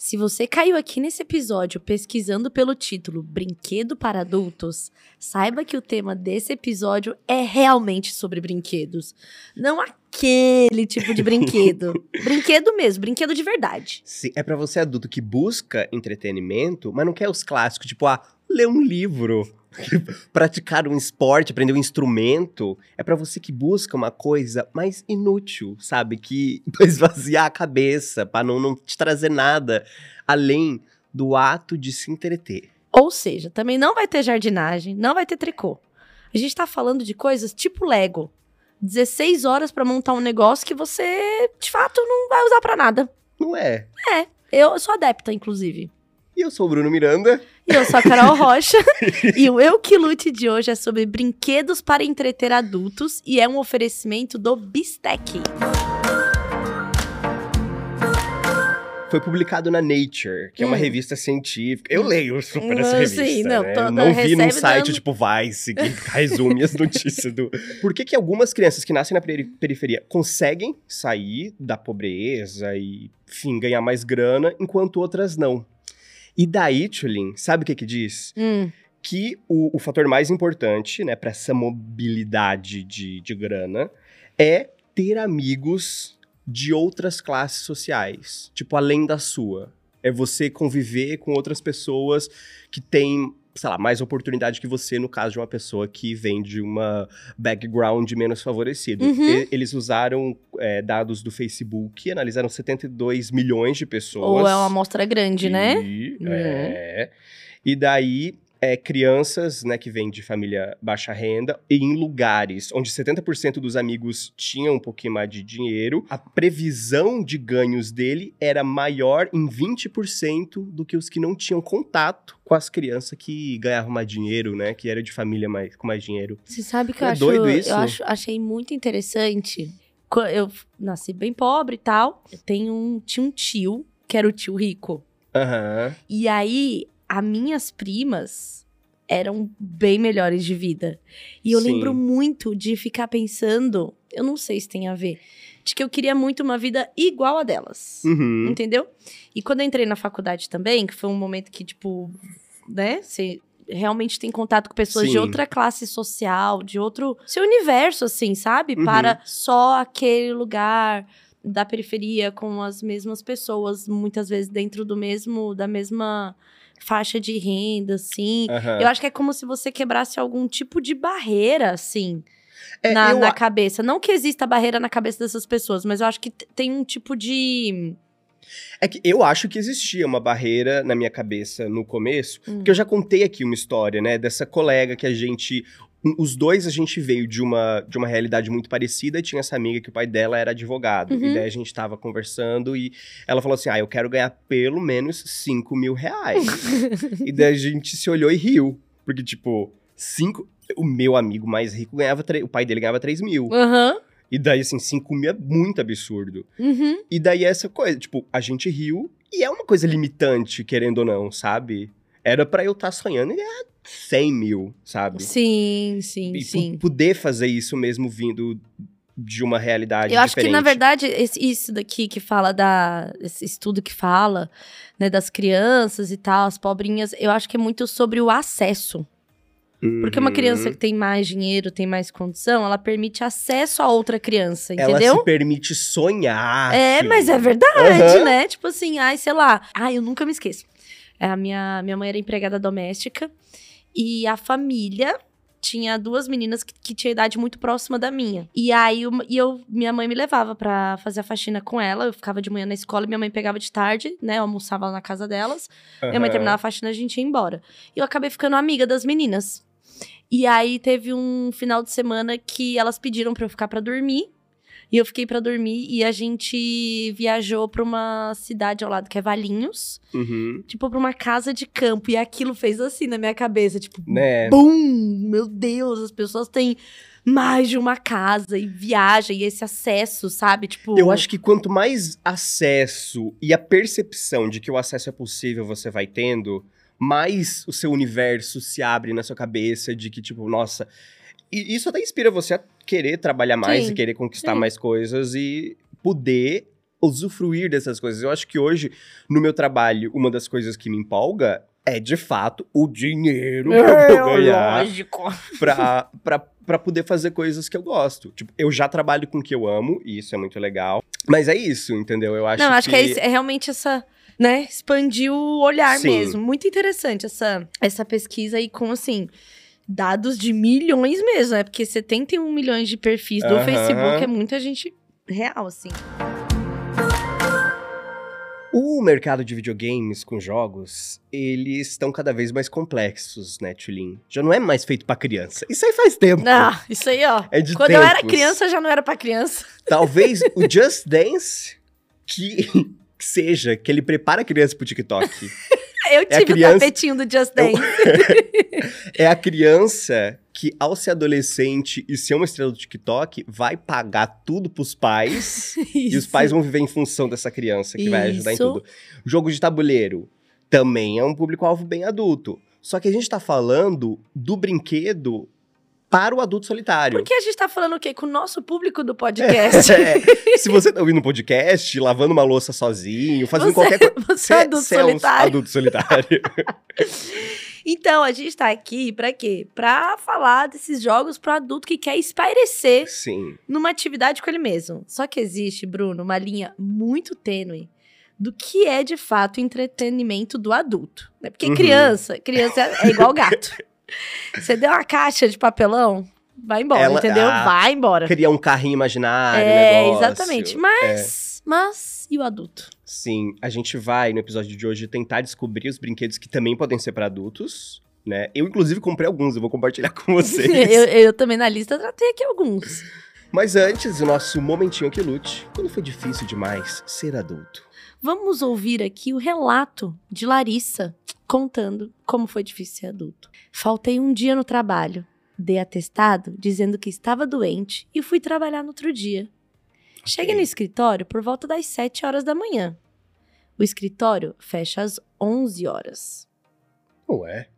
Se você caiu aqui nesse episódio pesquisando pelo título Brinquedo para Adultos, saiba que o tema desse episódio é realmente sobre brinquedos. Não aquele tipo de brinquedo. brinquedo mesmo, brinquedo de verdade. Sim, é pra você adulto que busca entretenimento, mas não quer os clássicos, tipo, ah, ler um livro, praticar um esporte, aprender um instrumento. É pra você que busca uma coisa mais inútil, sabe? Que pra esvaziar a cabeça, pra não, não te trazer nada além do ato de se entreter. Ou seja, também não vai ter jardinagem, não vai ter tricô. A gente tá falando de coisas tipo Lego. 16 horas pra montar um negócio que você, de fato, não vai usar pra nada. Não é? É, eu sou adepta, inclusive. E eu sou o Bruno Miranda. E eu sou a Carol Rocha. e o Eu Que Lute de hoje é sobre brinquedos para entreter adultos e é um oferecimento do Bistec. Foi publicado na Nature, que é uma Hum. revista científica. Eu leio super Hum, essa revista. sim, não, né? toda Eu não vi num site dando- tipo Vice que resume as notícias do. Por que, que algumas crianças que nascem na peri- periferia conseguem sair da pobreza e, enfim, ganhar mais grana, enquanto outras não? E daí, Tulin, sabe o que que diz? Hum, que o, o fator mais importante, né, para essa mobilidade de, de grana é ter amigos de outras classes sociais, tipo além da sua. É você conviver com outras pessoas que têm, sei lá, mais oportunidade que você, no caso de uma pessoa que vem de uma background menos favorecido. Uhum. Eles usaram é, dados do Facebook, analisaram 72 milhões de pessoas. ou é uma amostra grande, né? E, Uhum. é. E daí, é, crianças, né, que vêm de família baixa renda, e em lugares onde 70% dos amigos tinham um pouquinho mais de dinheiro, a previsão de ganhos dele era maior em 20% do que os que não tinham contato com as crianças que ganhavam mais dinheiro, né, que era de família mais, com mais dinheiro. Você sabe que É eu acho, doido isso? eu acho, achei muito interessante. Eu nasci bem pobre e tal. Eu tenho um, tinha um tio, que era o tio rico. Aham. E aí, as minhas primas eram bem melhores de vida. E eu Sim. lembro muito de ficar pensando, eu não sei se tem a ver, de que eu queria muito uma vida igual a delas. Uhum. Entendeu? E quando eu entrei na faculdade também, que foi um momento que, tipo, né, você realmente tem contato com pessoas de Sim. outra classe social, de outro. seu universo, assim, sabe? Uhum. Para só aquele lugar da periferia com as mesmas pessoas, muitas vezes dentro do mesmo. da mesma faixa de renda, assim. Aham. Eu acho que é como se você quebrasse algum tipo de barreira, assim, É, na, eu na cabeça. Não que exista barreira na cabeça dessas pessoas, mas eu acho que tem um tipo de. É que eu acho que existia uma barreira na minha cabeça no começo, Hum. porque eu já contei aqui uma história, né, dessa colega que a gente os dois a gente veio de uma, de uma realidade muito parecida, e tinha essa amiga que o pai dela era advogado. Uhum. E daí a gente tava conversando e ela falou assim: Ah, eu quero ganhar pelo menos 5 mil reais. e daí a gente se olhou e riu. Porque, tipo, cinco. O meu amigo mais rico ganhava. tre- O pai dele ganhava 3 mil. Aham. E daí, assim, 5 mil é muito absurdo. Uhum. E daí essa coisa, tipo, a gente riu e é uma coisa limitante, querendo ou não, sabe? Era pra eu estar sonhando em ganhar 100 mil, sabe? Sim, sim, E sim. poder fazer isso mesmo vindo de uma realidade Eu acho que, na diferente. verdade, esse- isso daqui que fala da. Esse estudo que fala, né, das crianças e tal, as pobrinhas, eu acho que é muito sobre o acesso. Porque uma Uhum. criança que tem mais dinheiro, tem mais condição, ela permite acesso a outra criança, Ela entendeu? se permite sonhar. É, filho. mas é verdade, Aham. né? Tipo assim, ai, sei lá. Ai, eu nunca me esqueço. É, A minha, minha mãe era empregada doméstica e a família tinha duas meninas que, que tinham idade muito próxima da minha. E aí uma- e eu, minha mãe me levava pra fazer a faxina com ela. Eu ficava de manhã na escola, minha mãe pegava de tarde, né? Eu almoçava lá na casa delas. Minha mãe terminava a faxina, a gente ia embora. E eu acabei ficando amiga das meninas. E aí teve um final de semana que elas pediram pra eu ficar pra dormir. E eu fiquei pra dormir e a gente viajou pra uma cidade ao lado que é Valinhos, Uhum. tipo pra uma casa de campo e aquilo fez assim na minha cabeça, tipo, Né? bum, meu Deus, as pessoas têm mais de uma casa e viaja e esse acesso, sabe? Tipo, Eu acho que quanto mais acesso e a percepção de que o acesso é possível você vai tendo, mais o seu universo se abre na sua cabeça de que, tipo, nossa. E isso até inspira você a querer trabalhar mais Sim, e querer conquistar sim. mais coisas e poder usufruir dessas coisas. Eu acho que hoje, no meu trabalho, uma das coisas que me empolga é, de fato, o dinheiro que eu vou ganhar lógico. pra, pra, pra poder fazer coisas que eu gosto. Tipo, eu já trabalho com o que eu amo, e isso é muito legal. Mas é isso, entendeu? Eu acho Não, que... acho que é, isso- é realmente essa, né, expandir o olhar Sim. mesmo. Muito interessante essa, essa pesquisa aí com, assim, dados de milhões mesmo, né? Porque 71 milhões de perfis do Aham. Facebook é muita gente real, assim. O mercado de videogames com jogos, eles estão cada vez mais complexos, né, Tulin? Já não é mais feito pra criança. Isso aí faz tempo. Não, isso aí, ó. É de Quando eu era tempos. criança, já não era pra criança. Talvez o Just Dance que, que seja, que ele prepara a criança pro TikTok. Eu a tive criança- o tapetinho do Just Eu- Dance. é a criança que, ao ser adolescente e ser uma estrela do TikTok, vai pagar tudo pros pais e os pais vão viver em função dessa criança que vai ajudar em Isso. tudo. Jogo de tabuleiro também é um público-alvo bem adulto. Só que a gente tá falando do brinquedo para o adulto solitário. Porque a gente tá falando o quê? Com o nosso público do podcast. É, se você tá ouvindo um podcast, lavando uma louça sozinho, fazendo Você- qualquer coisa. Você é adulto você um solitário. adulto solitário. Então, a gente tá aqui pra quê? Pra falar desses jogos pro adulto que quer espairecer Sim. numa atividade com ele mesmo. Só que existe, Bruno, uma linha muito tênue do que é de fato entretenimento do adulto. né? Porque Uhum. criança, criança é igual gato. Você deu uma caixa de papelão, vai embora, Ela- entendeu? ah, vai embora. Criar um carrinho imaginário, É, negócio. exatamente. Mas, mas, e o adulto? Sim, a gente vai, no episódio de hoje, tentar descobrir os brinquedos que também podem ser para adultos, né? Eu, inclusive, comprei alguns, eu vou compartilhar com vocês. eu, eu também na lista tratei aqui alguns. Mas antes, o nosso momentinho que lute. Quando foi difícil demais ser adulto? Vamos ouvir aqui o relato de Larissa contando como foi difícil ser adulto. Faltei um dia no trabalho, dei atestado dizendo que estava doente e fui trabalhar no outro dia. Cheguei no escritório por volta das 7 horas da manhã. O escritório fecha às 11 horas. Ué?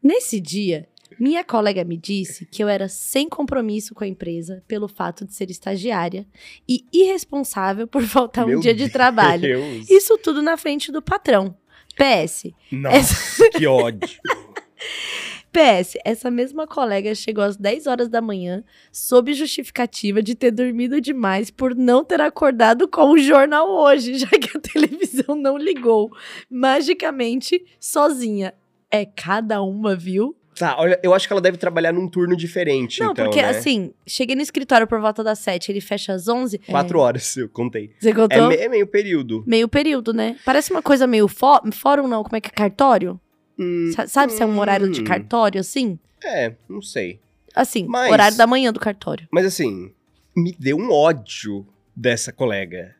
Nesse dia, minha colega me disse que eu era sem compromisso com a empresa pelo fato de ser estagiária e irresponsável por faltar um Meu dia de trabalho. Deus. Isso tudo na frente do patrão. PS. Nossa, que ódio. PS, essa mesma colega chegou às 10 horas da manhã sob justificativa de ter dormido demais por não ter acordado com o jornal hoje, já que a televisão não ligou. Magicamente, sozinha. É cada uma, viu? Tá, olha, eu acho que ela deve trabalhar num turno diferente, não, então, porque né? assim, cheguei no escritório por volta das 7, ele fecha às 11. Quatro é, horas, eu contei. Você É, contou? me- é meio período. Meio período, né? Parece uma coisa meio fó- fórum, não, como é que é? Cartório? Hum, Sa- Sabe se é um horário de hum. cartório, assim? É, não sei. Assim, Mas- horário da manhã do cartório. Mas assim, me deu um ódio dessa colega.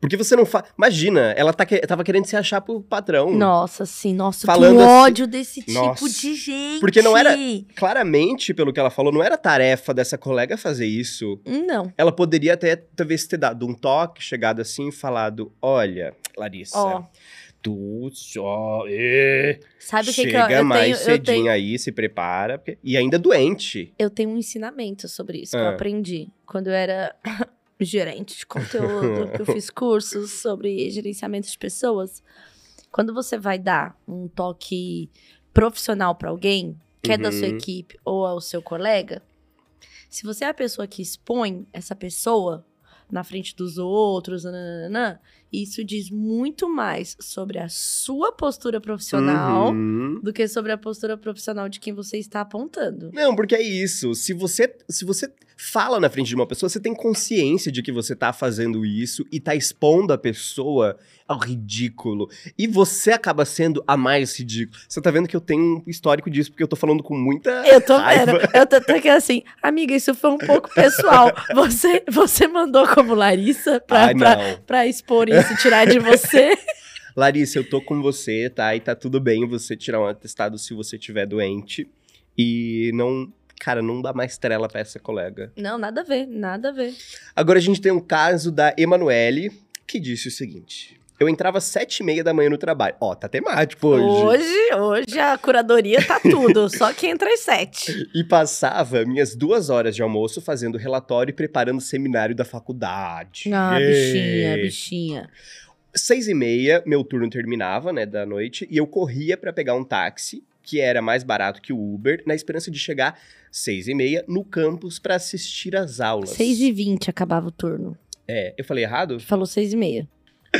Porque você não faz. Imagina, ela tá que... tava querendo se achar pro patrão. Nossa, sim, nossa, Falando que assim- ódio desse tipo Nossa. de gente. Porque não era- Claramente, pelo que ela falou, não era tarefa dessa colega fazer isso. Não. Ela poderia até, talvez, ter dado um toque, chegado assim e falado: Olha, Larissa, Ó, tu só. é, sabe o que, chega que eu, eu mais tenho? Cedinho tenho, aí, se prepara. E ainda doente. eu tenho um ensinamento sobre isso que eu Ah. aprendi quando eu era gerente de conteúdo, que eu fiz cursos sobre gerenciamento de pessoas. Quando você vai dar um toque profissional pra alguém, que é da sua Uhum. equipe ou ao seu colega, se você é a pessoa que expõe essa pessoa na frente dos outros, nananana, isso diz muito mais sobre a sua postura profissional Uhum. do que sobre a postura profissional de quem você está apontando. Não, porque é isso. Se você, se você fala na frente de uma pessoa, você tem consciência de que você tá fazendo isso e tá expondo a pessoa ao ridículo. E você acaba sendo a mais ridícula. Você tá vendo que eu tenho um histórico disso, porque eu tô falando com muita Eu tô raiva. vendo. Eu tô, tô aqui assim, amiga, isso foi um pouco pessoal. Você, você mandou como Larissa pra, Ai, pra, pra expor isso, tirar de você. Larissa, eu tô com você, tá? E tá tudo bem você tirar um atestado se você estiver doente. E não. Cara, não dá mais trela pra essa colega. Não, nada a ver, nada a ver. Agora a gente tem um caso da Emanuele, que disse o seguinte: Eu entrava às sete e meia da manhã no trabalho. Ó, tá temático hoje. Hoje, hoje a curadoria tá tudo, só que entra às sete. E passava minhas duas horas de almoço fazendo relatório e preparando o seminário da faculdade. Ah, Yay! bichinha, bichinha. Seis e meia, meu turno terminava, né, da noite, e eu corria pra pegar um táxi, que era mais barato que o Uber, na esperança de chegar seis e meia no campus pra assistir às aulas. Seis e vinte acabava o turno. É, eu falei errado? Falou seis e meia.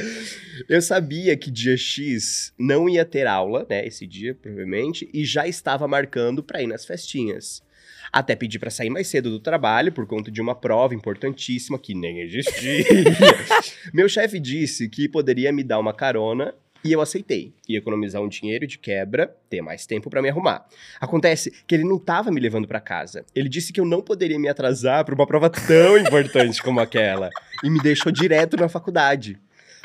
Eu sabia que dia X não ia ter aula, né, esse dia, provavelmente, e já estava marcando pra ir nas festinhas. Até pedi pra sair mais cedo do trabalho por conta de uma prova importantíssima que nem existia. Meu chefe disse que poderia me dar uma carona e eu aceitei. Ia economizar um dinheiro de quebra, ter mais tempo pra me arrumar. Acontece que ele não tava me levando pra casa. Ele disse que eu não poderia me atrasar pra uma prova tão importante como aquela e me deixou direto na faculdade.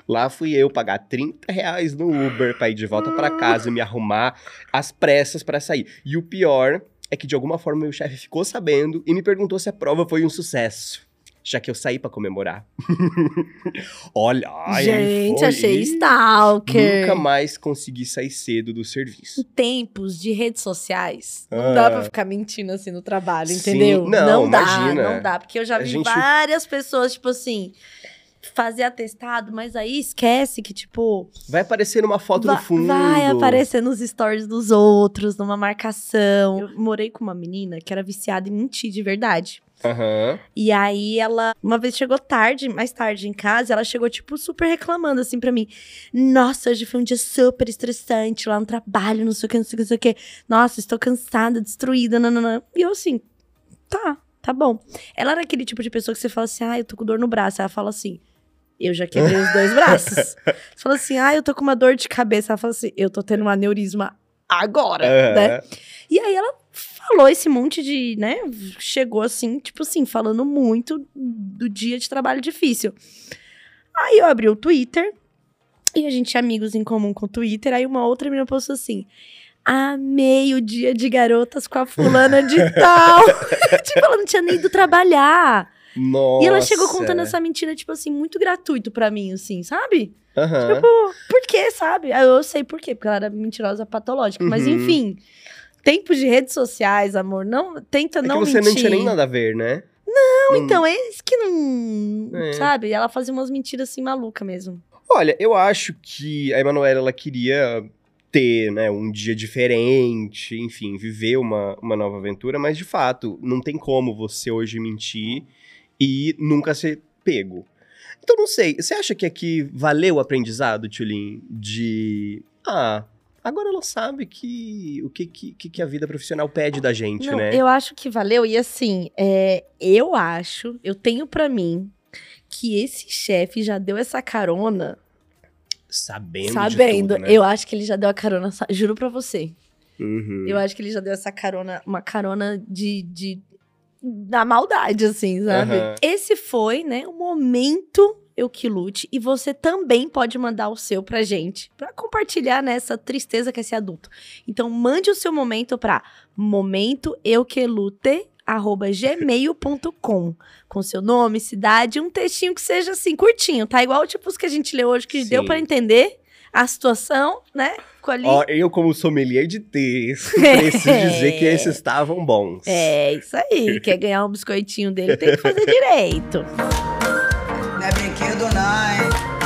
Lá fui eu pagar 30 reais no Uber pra ir de volta pra casa e me arrumar às pressas pra sair. E o pior é que de alguma forma meu chefe ficou sabendo e me perguntou se a prova foi um sucesso. Já que eu saí pra comemorar. Olha, ai, Gente, foi- achei stalker. Nunca mais consegui sair cedo do serviço. Em tempos de redes sociais, não Ah. dá pra ficar mentindo assim no trabalho, Sim, entendeu? não, dá, imagina. não dá. Porque eu já A vi gente- várias pessoas, tipo assim, fazer atestado, mas aí esquece que, tipo, Vai aparecer numa foto va- no fundo. vai aparecer nos stories dos outros, numa marcação. Eu morei com uma menina que era viciada em mentir de verdade. Aham. E aí ela, uma vez chegou tarde, mais tarde em casa, ela chegou, tipo, super reclamando, assim, pra mim. Nossa, hoje foi um dia super estressante lá no trabalho, não sei o que, não sei o que, não sei o que. Nossa, estou cansada, destruída, nananã. E eu assim, tá, tá bom. Ela era aquele tipo de pessoa que você fala assim, ah, eu tô com dor no braço. Ela fala assim, eu já quebrei os dois braços. Você fala assim, ah, eu tô com uma dor de cabeça. Ela fala assim, eu tô tendo um aneurisma agora, né? Aham. E aí ela falou esse monte de, né? Chegou assim, tipo assim, falando muito do dia de trabalho difícil. Aí eu abri o Twitter e a gente tinha amigos em comum com o Twitter. Aí uma outra menina postou assim: Amei o dia de garotas com a fulana de tal. tipo, ela não tinha nem ido trabalhar. Nossa. E ela chegou contando essa mentira, tipo assim, muito gratuito pra mim, assim, sabe? Aham. Tipo, por quê, sabe? Eu sei por quê, porque ela era mentirosa patológica. Mas Uhum. enfim, tempos de redes sociais, amor, não tenta É que não você mentir. não tinha nem nada a ver, né? Não, então, é isso que não. É. Sabe? Ela fazia umas mentiras assim maluca mesmo. Olha, eu acho que a Emanuela ela queria ter, né, um dia diferente, enfim, viver uma, uma nova aventura, mas de fato, não tem como você hoje mentir e nunca ser pego. Então, não sei, você acha que aqui valeu o aprendizado, Tulin, de... Ah, agora ela sabe que o que, que, que a vida profissional pede da gente, não, né? eu acho que valeu. E assim, é, eu acho, eu tenho pra mim que esse chefe já deu essa carona Sabendo sabendo. tudo, né? Eu acho que ele já deu a carona, juro pra você. Uhum. Eu acho que ele já deu essa carona, uma carona de. de da maldade, assim, sabe? Aham. Esse foi, né, o momento eu que lute. E você também pode mandar o seu pra gente, pra compartilhar nessa tristeza que é ser adulto. Então, mande o seu momento pra momento eu que lute arroba gmail.com com seu nome, cidade, um textinho que seja assim, curtinho, tá? Igual tipo os que a gente leu hoje, que Sim. deu pra entender a situação, né? Ficou ali. Ó, eu, como sommelier de texto, preciso dizer que esses estavam bons. É, isso aí. Quer ganhar um biscoitinho dele, tem que fazer direito. Não é?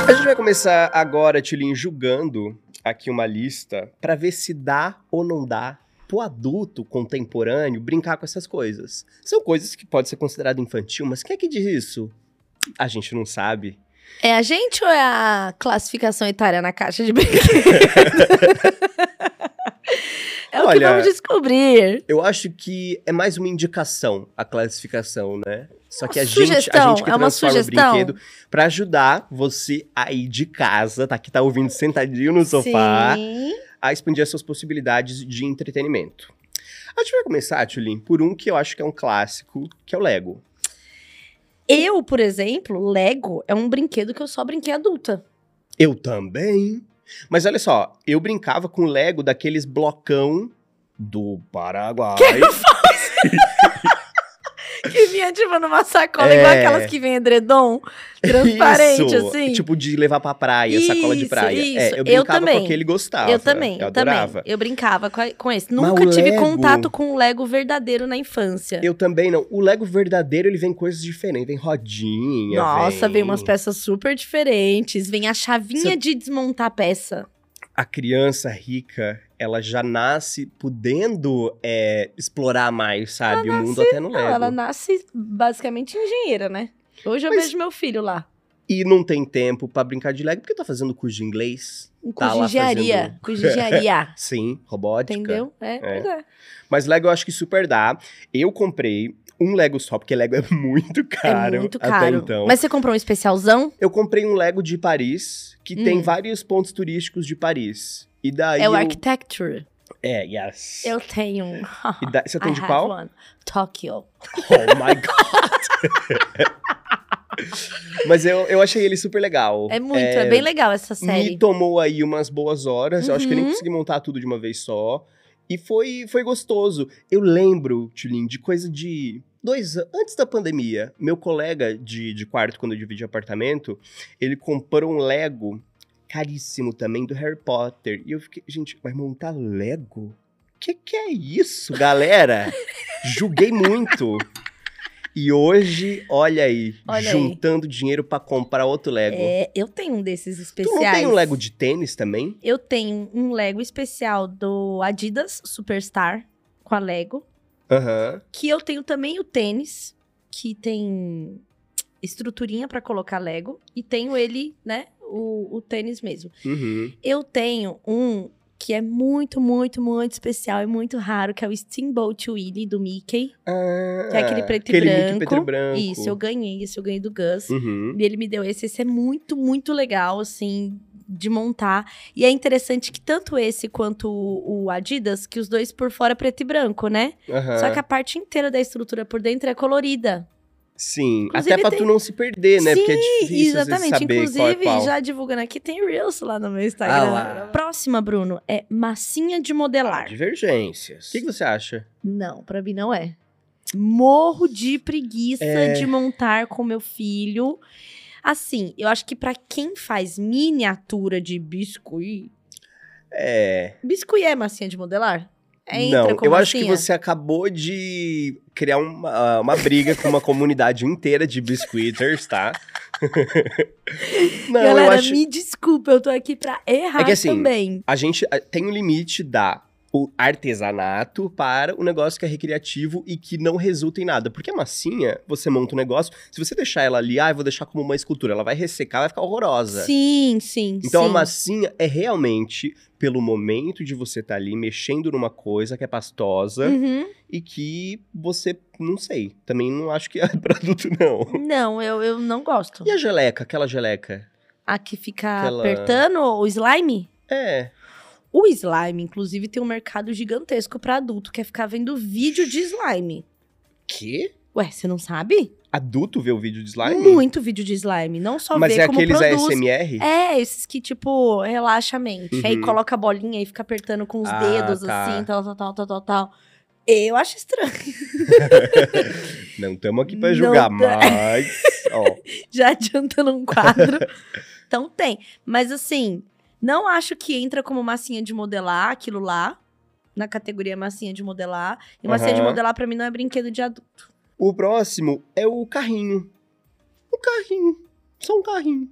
A gente vai começar agora, Tilin, julgando aqui uma lista pra ver se dá ou não dá pro adulto contemporâneo brincar com essas coisas. São coisas que pode ser considerado infantil, mas quem é que diz isso? A gente não sabe. É a gente ou é a classificação etária na caixa de brinquedo? é o que Olha, vamos descobrir. Eu acho que é mais uma indicação a classificação, né? Só que a gente, a gente que é transforma o brinquedo pra ajudar você aí de casa, tá? Que tá ouvindo sentadinho no sofá. Sim. a expandir as suas possibilidades de entretenimento. A gente vai começar, Tulin, por um que eu acho que é um clássico, que é o Lego. Eu, por exemplo, Lego é um brinquedo que eu só brinquei adulta. Eu também. Mas olha só, eu brincava com Lego daqueles blocão do Paraguai. Que vinha, tipo, numa sacola, É. igual aquelas que vem edredom, transparente, Isso, assim. Tipo de levar pra praia, sacola de Isso, praia. isso. É, eu Eu brincava também. com aquele e gostava. eu também, Eu eu, também. adorava. Eu brincava com, a- com esse. Mas Nunca tive Lego- contato com o Lego verdadeiro na infância. Eu também não. O Lego verdadeiro, ele vem coisas diferentes. Vem rodinha, Nossa, vem... vem umas peças super diferentes. Vem a chavinha Cê- de desmontar a peça. A criança rica, ela já nasce podendo é, explorar mais, sabe? o mundo até no Lego. Não, ela nasce basicamente engenheira, né? Hoje eu Mas- vejo meu filho lá. E não tem tempo pra brincar de Lego, porque tá fazendo curso de inglês. Com Tá lá engenharia. fazendo- Com engenharia. Sim, robótica. Entendeu? É, pois é. Mas Lego eu acho que super dá. Eu comprei um Lego só, porque Lego é muito caro. é muito Até caro. então. Mas você comprou um especialzão? Eu comprei um Lego de Paris, que tem Hum. vários pontos turísticos de Paris. E daí. é o eu... Architecture. É, yes. Eu tenho um. E da- Você tem I de qual? one. Tokyo. Oh my god! Mas eu, eu achei ele super legal. É muito, é, bem legal essa Me série. tomou aí umas boas horas. Eu acho que eu nem Uhum. consegui montar tudo de uma vez só. E foi, foi gostoso. Eu lembro, Tulin, de coisa de dois anos. Antes da pandemia, meu colega de, de quarto, quando eu dividi apartamento, ele comprou um Lego caríssimo também do Harry Potter. E eu fiquei, gente, vai montar Lego? Que que é isso, galera? Julguei muito. E hoje, olha aí, Olha aí. juntando dinheiro pra comprar outro Lego. É, eu tenho um desses Tu especiais. não tem um Lego de tênis também? Eu tenho um Lego especial do Adidas Superstar com a Lego. Aham. Que eu tenho também o tênis, que tem estruturinha pra colocar Lego. E tenho ele, né? O, o tênis mesmo. Uhum. Eu tenho um que é muito, muito, muito especial e muito raro, que é o Steamboat Willie do Mickey. Ah, Que é aquele preto aquele e Mickey branco. preto e branco. Isso, eu ganhei. Esse eu ganhei do Gus. Uhum. E ele me deu esse. Esse é muito, muito legal, assim, de montar. E é interessante que tanto esse quanto o, o Adidas, que os dois por fora é preto e branco, né? Aham. Só que a parte inteira da estrutura por dentro é colorida. Sim, Inclusive até pra tem- tu não se perder, né? Sim, Porque é difícil exatamente. saber Inclusive, qual é qual. já divulgando aqui, tem Reels lá no meu Instagram. Ah lá. Próxima, Bruno, é massinha de modelar. Divergências. O que, que você acha? Não, pra mim não é. Morro de preguiça É. de montar com meu filho. Assim, eu acho que pra quem faz miniatura de biscuit. É. Biscuit é massinha de modelar? Entra não, eu acho que massinha? você acabou de criar uma, uma briga com uma comunidade inteira de biscuiters, tá? não, Galera, acho. me desculpa, eu tô aqui pra errar É que assim, também. A gente ah, tem um limite da o artesanato para o negócio que é recreativo e que não resulta em nada. Porque a massinha, você monta um negócio, se você deixar ela ali, ah, eu vou deixar como uma escultura, ela vai ressecar, vai ficar horrorosa. Sim, sim, Então sim. a massinha é realmente pelo momento de você estar ali mexendo numa coisa que é pastosa Uhum. e que você, não sei, também não acho que é pra adulto não. Não, eu, eu não gosto. E a geleca, aquela geleca? A que fica Aquela- apertando o slime? É, O slime, inclusive, tem um mercado gigantesco pra adulto, que é ficar vendo vídeo de slime. que? Ué, você não sabe? Adulto vê o vídeo de slime? Muito vídeo de slime. Não só Mas ver é como aqueles produz. ASMR? É, esses que, tipo, relaxa a mente. Aí Uhum. coloca a bolinha e fica apertando com os Ah, dedos, tá. assim, tal, tal, tal, tal, tal, tal. Eu acho estranho. Não estamos aqui pra Não julgar, tá. mas. Ó, Já adiantando um quadro. então tem. Mas assim, não acho que entra como massinha de modelar aquilo lá. Na categoria massinha de modelar. E massinha de modelar, pra mim, não é brinquedo de adulto. o próximo é o carrinho. Um carrinho. Só um carrinho.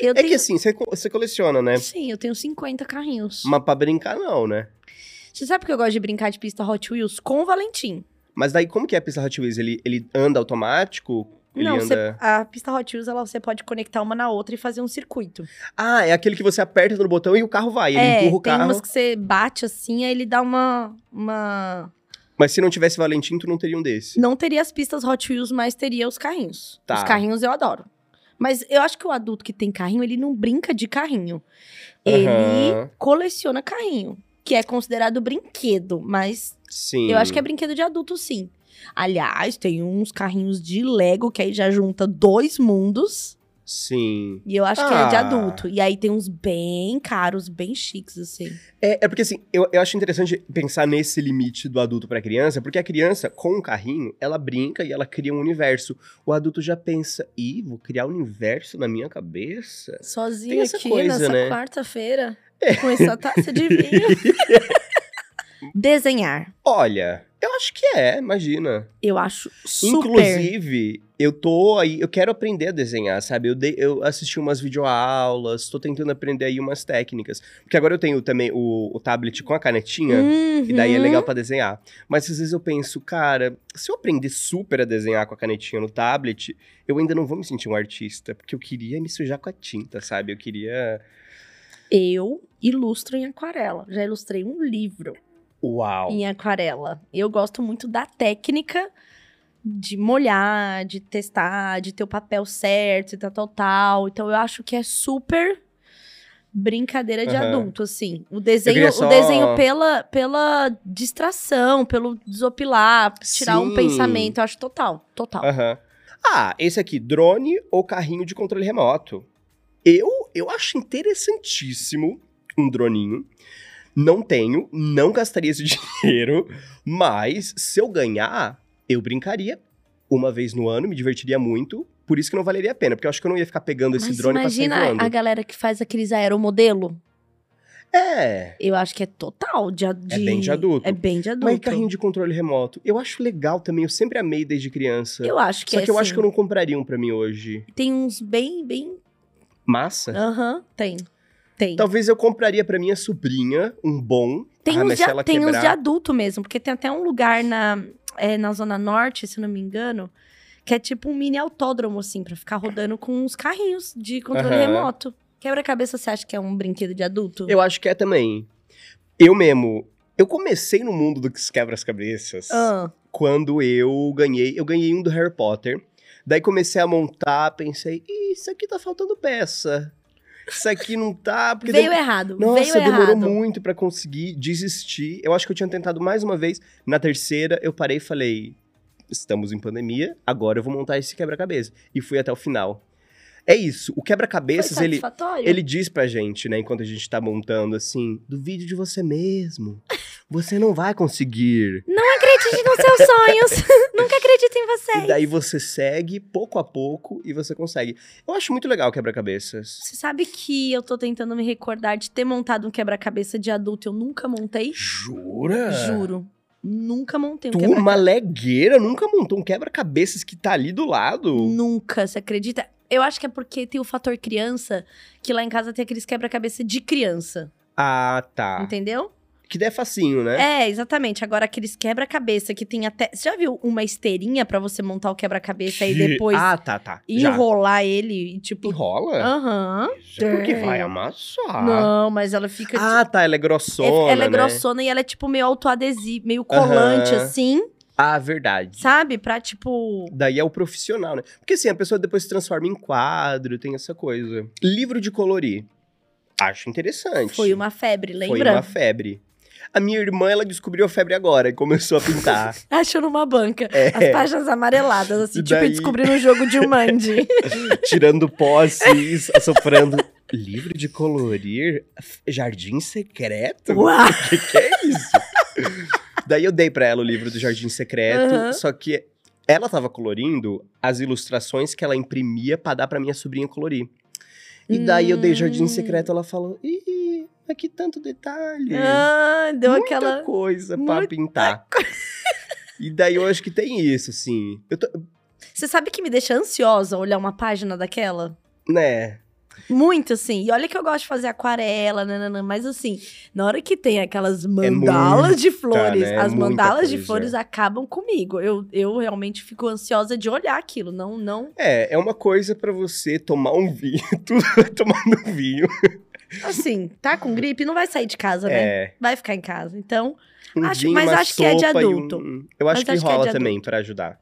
Eu É tenho... que assim, você coleciona, né? Sim, eu tenho 50 carrinhos. Mas pra brincar, não, né? Você sabe que eu gosto de brincar de pista Hot Wheels com o Valentim? Mas daí, como que é a pista Hot Wheels? Ele, ele anda automático? Ele não, você- anda... a pista Hot Wheels, ela, você pode conectar uma na outra e fazer um circuito. Ah, é aquele que você aperta no botão e o carro vai. Ele é, empurra o tem carro. umas que você bate assim, aí ele dá uma... uma... Mas se não tivesse Valentim, tu não teria um desse. Não teria as pistas Hot Wheels, mas teria os carrinhos. Tá. Os carrinhos eu adoro. Mas eu acho que o adulto que tem carrinho, ele não brinca de carrinho. Ele coleciona carrinho. Que é considerado brinquedo, mas Sim. eu acho que é brinquedo de adulto, sim. Aliás, tem uns carrinhos de Lego que aí já junta dois mundos. Sim. E eu acho que é de Ah. adulto. E aí tem uns bem caros, bem chiques, assim. É, é porque assim, eu, eu acho interessante pensar nesse limite do adulto pra criança, porque a criança, com o carrinho, ela brinca e ela cria um universo. O adulto já pensa, ih, vou criar um universo na minha cabeça. Sozinho aqui coisa, nessa né? quarta-feira, com essa taça de vinho. Desenhar. Olha, acho que é, imagina. Eu acho super. Inclusive, eu tô aí, eu quero aprender a desenhar, sabe? Eu, dei- eu assisti umas videoaulas, tô tentando aprender aí umas técnicas. Porque agora eu tenho também o, o tablet com a canetinha. E daí é Uhum. legal pra desenhar. Mas às vezes eu penso, cara, se eu aprender super a desenhar com a canetinha no tablet, eu ainda não vou me sentir um artista, porque eu queria me sujar com a tinta, sabe? Eu queria. Eu ilustro em aquarela. Já ilustrei um livro Uau! em aquarela. Eu gosto muito da técnica de molhar, de testar, de ter o papel certo e tal, tal, tal. Então eu acho que é super brincadeira de Aham. adulto, assim. O desenho, só- o desenho pela, pela distração, pelo desopilar, tirar um Sim. pensamento, eu acho total, total. Aham. Ah, esse aqui, drone ou carrinho de controle remoto. Eu, eu acho interessantíssimo um droninho. Não tenho, não gastaria esse dinheiro, mas se eu ganhar, eu brincaria uma vez no ano, me divertiria muito. Por isso que não valeria a pena, porque eu acho que eu não ia ficar pegando esse Mas drone pra sair imagina voando. a galera que faz aqueles aeromodelo. É, Eu acho que é total de, de... bem de adulto. É bem de adulto. mas carrinho de controle remoto. Eu acho legal também, eu sempre amei desde criança. Eu acho que Só é que eu acho assim. que eu não compraria um pra mim hoje. Tem uns bem, bem... Massa? Aham, tem. Tem. Talvez eu compraria pra minha sobrinha um bom. Tem, uns de, tem uns de adulto mesmo, porque tem até um lugar na, é, na Zona Norte, se não me engano, que é tipo um mini autódromo, assim, pra ficar rodando com uns carrinhos de controle Aham. remoto. Quebra-cabeça, você acha que é um brinquedo de adulto? Eu acho que é também. Eu mesmo. Eu comecei no mundo dos quebras-cabeças Ah, quando eu ganhei. Eu ganhei um do Harry Potter. Daí comecei a montar, pensei, isso aqui tá faltando peça. Isso aqui não tá. Porque veio de- errado, Nossa, veio demorou errado. muito pra conseguir desistir. Eu acho que eu tinha tentado mais uma vez. Na terceira, eu parei e falei: estamos em pandemia, agora eu vou montar esse quebra-cabeça. E fui até o final. É isso. O quebra-cabeças, ele, ele diz pra gente, né, enquanto a gente tá montando assim: duvide de você mesmo. Você não vai conseguir. Acredite nos seus sonhos. Nunca acredite em você. E daí você segue pouco a pouco e você consegue. Eu acho muito legal o quebra-cabeças. Você sabe que eu tô tentando me recordar de ter montado um quebra-cabeça de adulto e eu nunca montei? Jura? Juro. Nunca montei um Tu, quebra-cabeça. uma legueira, nunca montou um quebra-cabeças que tá ali do lado? Nunca, você acredita? Eu acho que é porque tem o fator criança, que lá em casa tem aqueles quebra-cabeça de criança. Ah, tá. Entendeu? Que daí é facinho, né? É, exatamente. Agora, aqueles quebra-cabeça que tem até. Você já viu uma esteirinha pra você montar o quebra-cabeça e depois Ah, tá, tá. Já. enrolar ele e tipo. Enrola? Aham. Já Porque vai amassar. Não, mas ela fica. Ah, tá, ela é tipo, grossona, ela é né? grossona e ela é tipo meio autoadesivo, meio colante, Aham. assim, Ah, verdade. sabe? Pra tipo. Daí é o profissional, né? Porque assim, a pessoa depois se transforma em quadro, tem essa coisa. Livro de colorir. Acho interessante. Foi uma febre, Foi lembra? uma febre. A minha irmã, ela descobriu a febre agora e começou a pintar. Achou numa banca. É. As páginas amareladas, assim, tipo, daí- descobrindo o jogo de Umandi. tirando posses, assoprando. Livro de colorir? Jardim secreto? Uau! O que, que é isso? Daí eu dei pra ela o livro do Jardim Secreto, Aham. só que ela tava colorindo as ilustrações que ela imprimia pra dar pra minha sobrinha colorir. E daí eu dei Hum. Jardim Secreto, ela falou: Ih, mas que tanto detalhe. Ah, deu Muita aquela. coisa muita pintar. E daí eu acho que tem isso, assim. Tô, Você sabe que me deixa ansiosa olhar uma página daquela? né? Muito, assim. E olha que eu gosto de fazer aquarela, nananã, mas assim, na hora que tem aquelas mandalas É muita, de flores, né? as Muita mandalas de flores acabam comigo. Eu, eu realmente fico ansiosa de olhar aquilo, não, não. É, é uma coisa pra você tomar um vinho, tomando vinho. Assim, tá com gripe, não vai sair de casa, né? É, Vai ficar em casa. Então, um Acho- vinho, mas acho que é de e um- adulto. Eu acho Mas que acho que é rola também adulto. pra ajudar.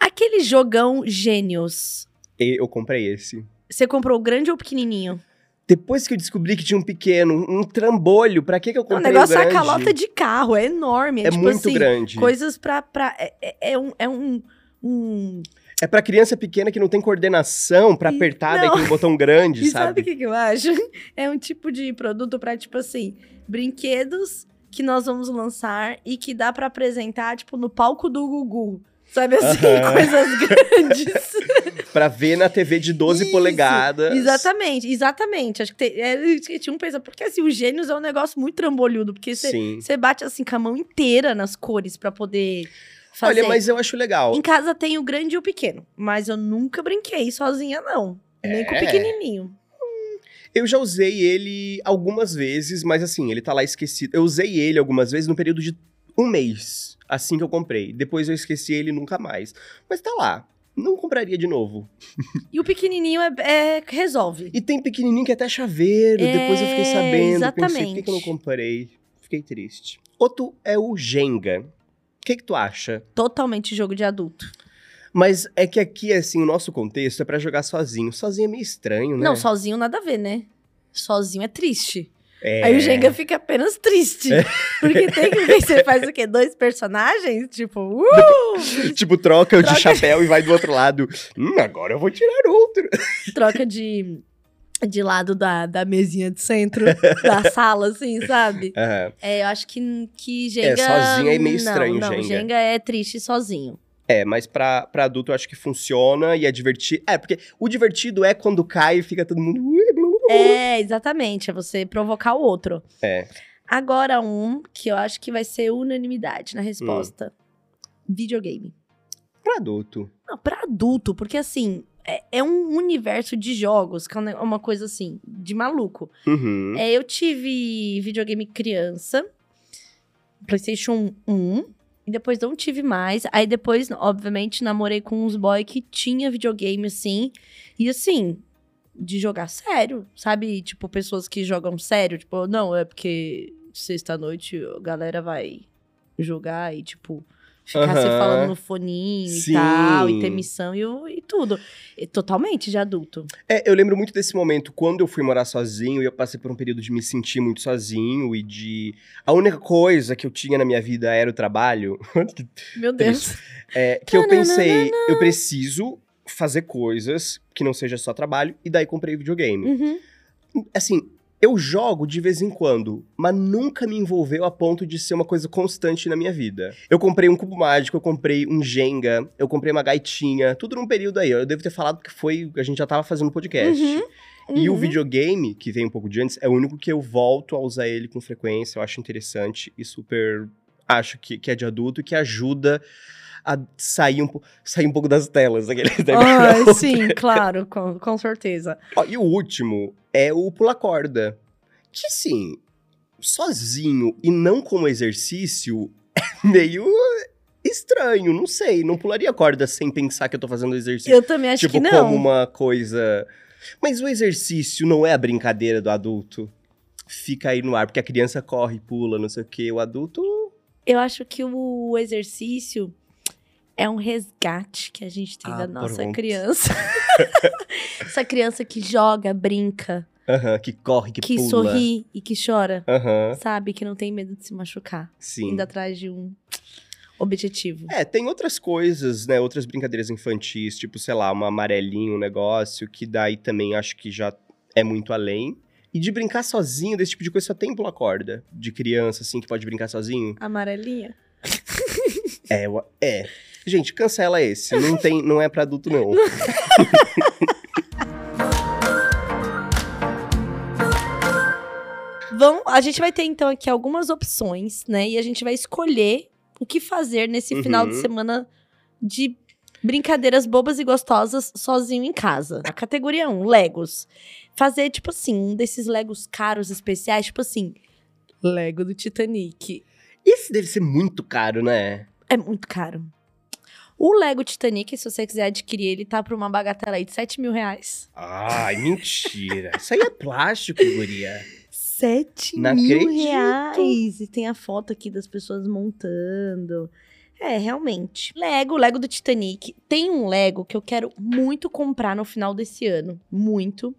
aquele jogão Gênios. Eu comprei esse. Você comprou o grande ou o pequenininho? Depois que eu descobri que tinha um pequeno, um trambolho, pra que que eu O comprei negócio o é a grande? calota de carro, é enorme. É, É tipo muito assim, grande. coisas pra. pra é, é- é um. É um, um- É pra criança pequena que não tem coordenação pra apertar não. daquele botão grande, E sabe sabe? o que, que eu acho? É um tipo de produto pra, tipo assim, brinquedos que nós vamos lançar e que dá pra apresentar, tipo, no palco do Gugu. Sabe assim, Aham. coisas grandes. Pra ver na TV de 12 Isso, polegadas. Exatamente, exatamente. Acho que tem, é, tinha um pensa, porque assim, o Gênios é um negócio muito trambolhudo, porque você bate assim com a mão inteira nas cores pra poder fazer. Olha, mas eu acho legal. Em casa tem o grande e o pequeno, mas eu nunca brinquei sozinha, não. Nem com o É? pequenininho. Eu já usei ele algumas vezes, mas assim, ele tá lá esquecido. Eu usei ele algumas vezes no período de um mês, assim que eu comprei. Depois eu esqueci ele nunca mais. Mas tá lá. Não compraria de novo. E o pequenininho é, é- resolve. E tem pequenininho que é até chaveiro. Depois eu fiquei É, sabendo. Pensei, por exatamente. que, que eu não comprei? Fiquei triste. Outro é o Jenga. O que, que tu acha? Totalmente jogo de adulto. Mas é que aqui, assim, o nosso contexto é pra jogar sozinho. Sozinho é meio estranho, né? Não, sozinho nada a ver, né? Sozinho é triste. É. Aí o Jenga fica apenas triste. Porque tem que ver, você faz o quê? Dois personagens? Tipo, uh! Tipo, troca, de Troca. chapéu e vai do outro lado. Hum, agora eu vou tirar outro. troca de, de lado da, da mesinha de centro, da sala, assim, sabe? Aham. É, eu acho que, que Jenga... sozinho é meio não, estranho, não, Jenga. Jenga é triste sozinho. É, mas pra, pra adulto eu acho que funciona e é divertido. É, porque o divertido é quando cai e fica todo mundo. É, exatamente. É você provocar o outro. É. Agora, um que eu acho que vai ser unanimidade na resposta: videogame. Pra adulto. Não, pra adulto, porque assim. É, é um universo de jogos, que é ne- uma coisa assim, de maluco. Uhum. É, eu tive videogame criança, PlayStation 1, e depois não tive mais. Aí depois, obviamente, namorei com uns boy que tinha videogame assim. E assim, de jogar sério, sabe? Tipo, pessoas que jogam sério. Tipo, não, é porque sexta-noite a galera vai jogar e, tipo, ficar se Aham. falando no foninho Sim. e tal, e ter missão e, e tudo. E totalmente de adulto. É, eu lembro muito desse momento quando eu fui morar sozinho e eu passei por um período de me sentir muito sozinho e de. A única coisa que eu tinha na minha vida era o trabalho. Meu Deus. É, que eu pensei, eu preciso fazer coisas que não seja só trabalho, e daí comprei videogame. Uhum. Assim, eu jogo de vez em quando, mas nunca me envolveu a ponto de ser uma coisa constante na minha vida. Eu comprei um cubo mágico, eu comprei um Jenga, eu comprei uma gaitinha, tudo num período aí. Eu devo ter falado que foi, a gente já tava fazendo podcast. Uhum. E o Uhum. videogame, que vem um pouco de antes, é o único que eu volto a usar ele com frequência. Eu acho interessante e super. Acho que, que é de adulto e que ajuda a sair um, sair um pouco das telas. Aquele Ai, sim, claro, com, com certeza. Ó, e o último é o pular corda. Que assim, sozinho e não como exercício, é meio estranho, não sei. Não pularia corda sem pensar que eu tô fazendo exercício. Eu também acho tipo, que não. como uma coisa. Mas o exercício não é a brincadeira do adulto. Fica aí no ar, porque a criança corre, pula, não sei o quê. O adulto. Eu acho que o exercício é um resgate que a gente tem Ah, da nossa pronto. criança. Essa criança que joga, brinca, que corre, que, que pula. sorri e que chora, sabe? Que não tem medo de se machucar. sim. Indo atrás de um objetivo. É, tem outras coisas, né? Outras brincadeiras infantis, tipo, sei lá, uma amarelinho, um negócio, que daí também acho que já é muito além. E de brincar sozinho, desse tipo de coisa, só tem pula corda. De criança, assim, que pode brincar sozinho. Amarelinha? É, é. Gente, cancela esse. Não tem, não é pra adulto, não. Vão, a gente vai ter então aqui algumas opções, né? E a gente vai escolher o que fazer nesse Uhum. final de semana de brincadeiras bobas e gostosas sozinho em casa. A categoria 1, Legos. Fazer, tipo assim, um desses Legos caros especiais, tipo assim, Lego do Titanic. Esse deve ser muito caro, né? É muito caro. O Lego Titanic, se você quiser adquirir, ele tá por uma bagatela aí de 7 mil reais. Ai, mentira. Isso aí é plástico, guria. 7 Não mil acredito. reais. E tem a foto aqui das pessoas montando. É, realmente. Lego, Lego do Titanic. Tem um Lego que eu quero muito comprar no final desse ano. Muito.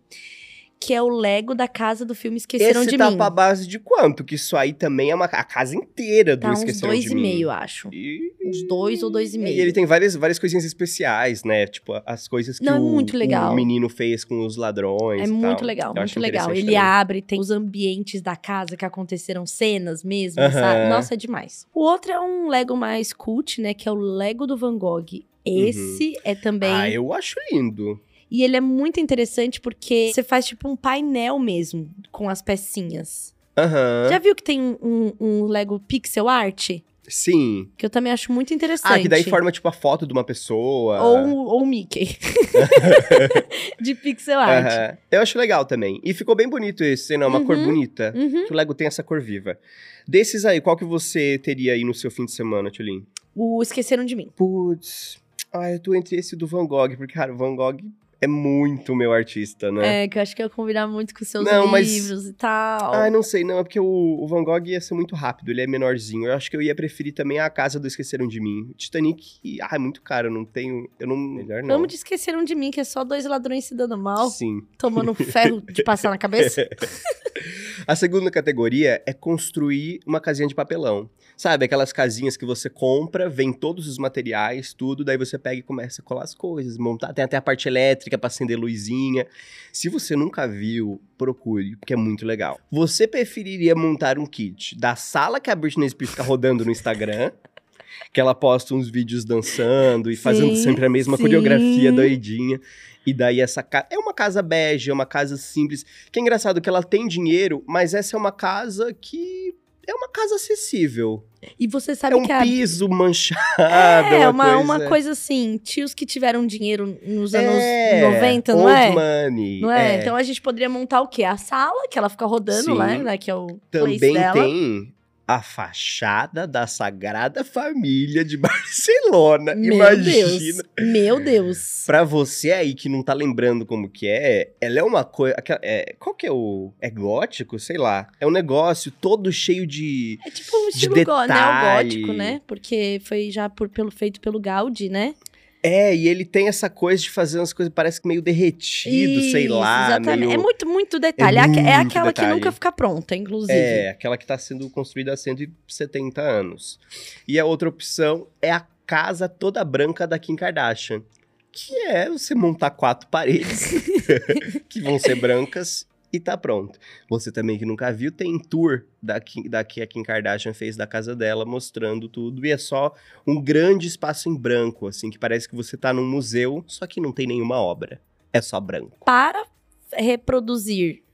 Que é o Lego da casa do filme Esqueceram Esse de tá Mim. pra base de quanto? Que isso aí também é uma a casa inteira do Tá uns Esqueceram dois de e Mim. meio, acho. E... Uns dois ou dois e meio. E ele tem várias, várias coisinhas especiais, né? Tipo, as coisas que Não, é o, muito legal. o menino fez com os ladrões. É e muito tal. legal, Eu muito legal. Ele também. abre, tem os ambientes da casa que aconteceram cenas mesmo, Aham. sabe? Nossa, é demais. O outro é um Lego mais cult, né? Que é o Lego do Van Gogh. Esse é também. Ah, eu acho lindo. E ele é muito interessante porque você faz tipo um painel mesmo com as pecinhas. Aham. Já viu que tem um, um- um Lego pixel art? Sim. Que eu também acho muito interessante. Ah, que daí forma, tipo, a foto de uma pessoa. Ou, ou Mickey. de pixel art. Aham. Eu acho legal também. E ficou bem bonito esse, né? Uma cor Uhum. bonita. Uhum. Que o Lego tem essa cor viva. Desses aí, qual que você teria aí no seu fim de semana, Tulin? O Esqueceram de Mim. Putz. Ah, eu tô entre esse do Van Gogh, porque, cara, o Van Gogh é muito meu artista, né? É, que eu acho que eu ia combinar muito com seus Não, mas- livros e tal. Ah, não sei, não, é porque o, o Van Gogh ia ser muito rápido, ele é menorzinho. Eu acho que eu ia preferir também a Casa do Esqueceram de Mim. Titanic, ah, é muito caro, eu não tenho, eu não, melhor não. Vamos de Esqueceram de Mim, que é só dois ladrões se dando mal, Sim. tomando ferro de passar na cabeça. A segunda categoria é construir uma casinha de papelão. Sabe, aquelas casinhas que você compra, vem todos os materiais, tudo, daí você pega e começa a colar as coisas, montar, tem até a parte elétrica pra acender luzinha. Se você nunca viu, procure, porque é muito legal. Você preferiria montar um kit da sala que a Britney Spears fica rodando no Instagram, que ela posta uns vídeos dançando e fazendo Sim, sempre a mesma sim. coreografia doidinha. E daí essa casa. É uma casa bege, é uma casa simples. Que é engraçado que ela tem dinheiro, mas essa é uma casa que. É uma casa acessível. E você sabe é um que a. piso manchado. É, uma, uma, uma coisa... coisa assim, tios que tiveram dinheiro nos anos É, 90, não old é? money. Não é? Então a gente poderia montar o quê? A sala, que ela fica rodando Sim. lá, né? Que é o place Também dela. tem a fachada da Sagrada Família de Barcelona. Meu Imagina. Deus. Meu Deus. Pra você aí que não tá lembrando como que é, ela é uma coisa. É, qual que é o. É gótico? Sei lá. É um negócio todo cheio de. É tipo um de estilo go- detalhe. neogótico, né? Porque foi já por, pelo, feito pelo Gaudi, né? É, e ele tem essa coisa de fazer umas coisas, parece que meio derretido, sei Isso, lá. Exatamente. Meio... É muito, muito detalhe. É É, aque- é muito aquela que detalhe. nunca fica pronta, inclusive. É, aquela que tá sendo construída há 170 anos. E a outra opção é a casa toda branca da Kim Kardashian. Que é você montar quatro paredes que vão ser brancas e tá pronto. Você também que nunca viu, tem tour da, Kim- da que a Kim Kardashian fez da casa dela, mostrando tudo. E é só um grande espaço em branco, assim, que parece que você tá num museu, só que não tem nenhuma obra. É só branco. Para reproduzir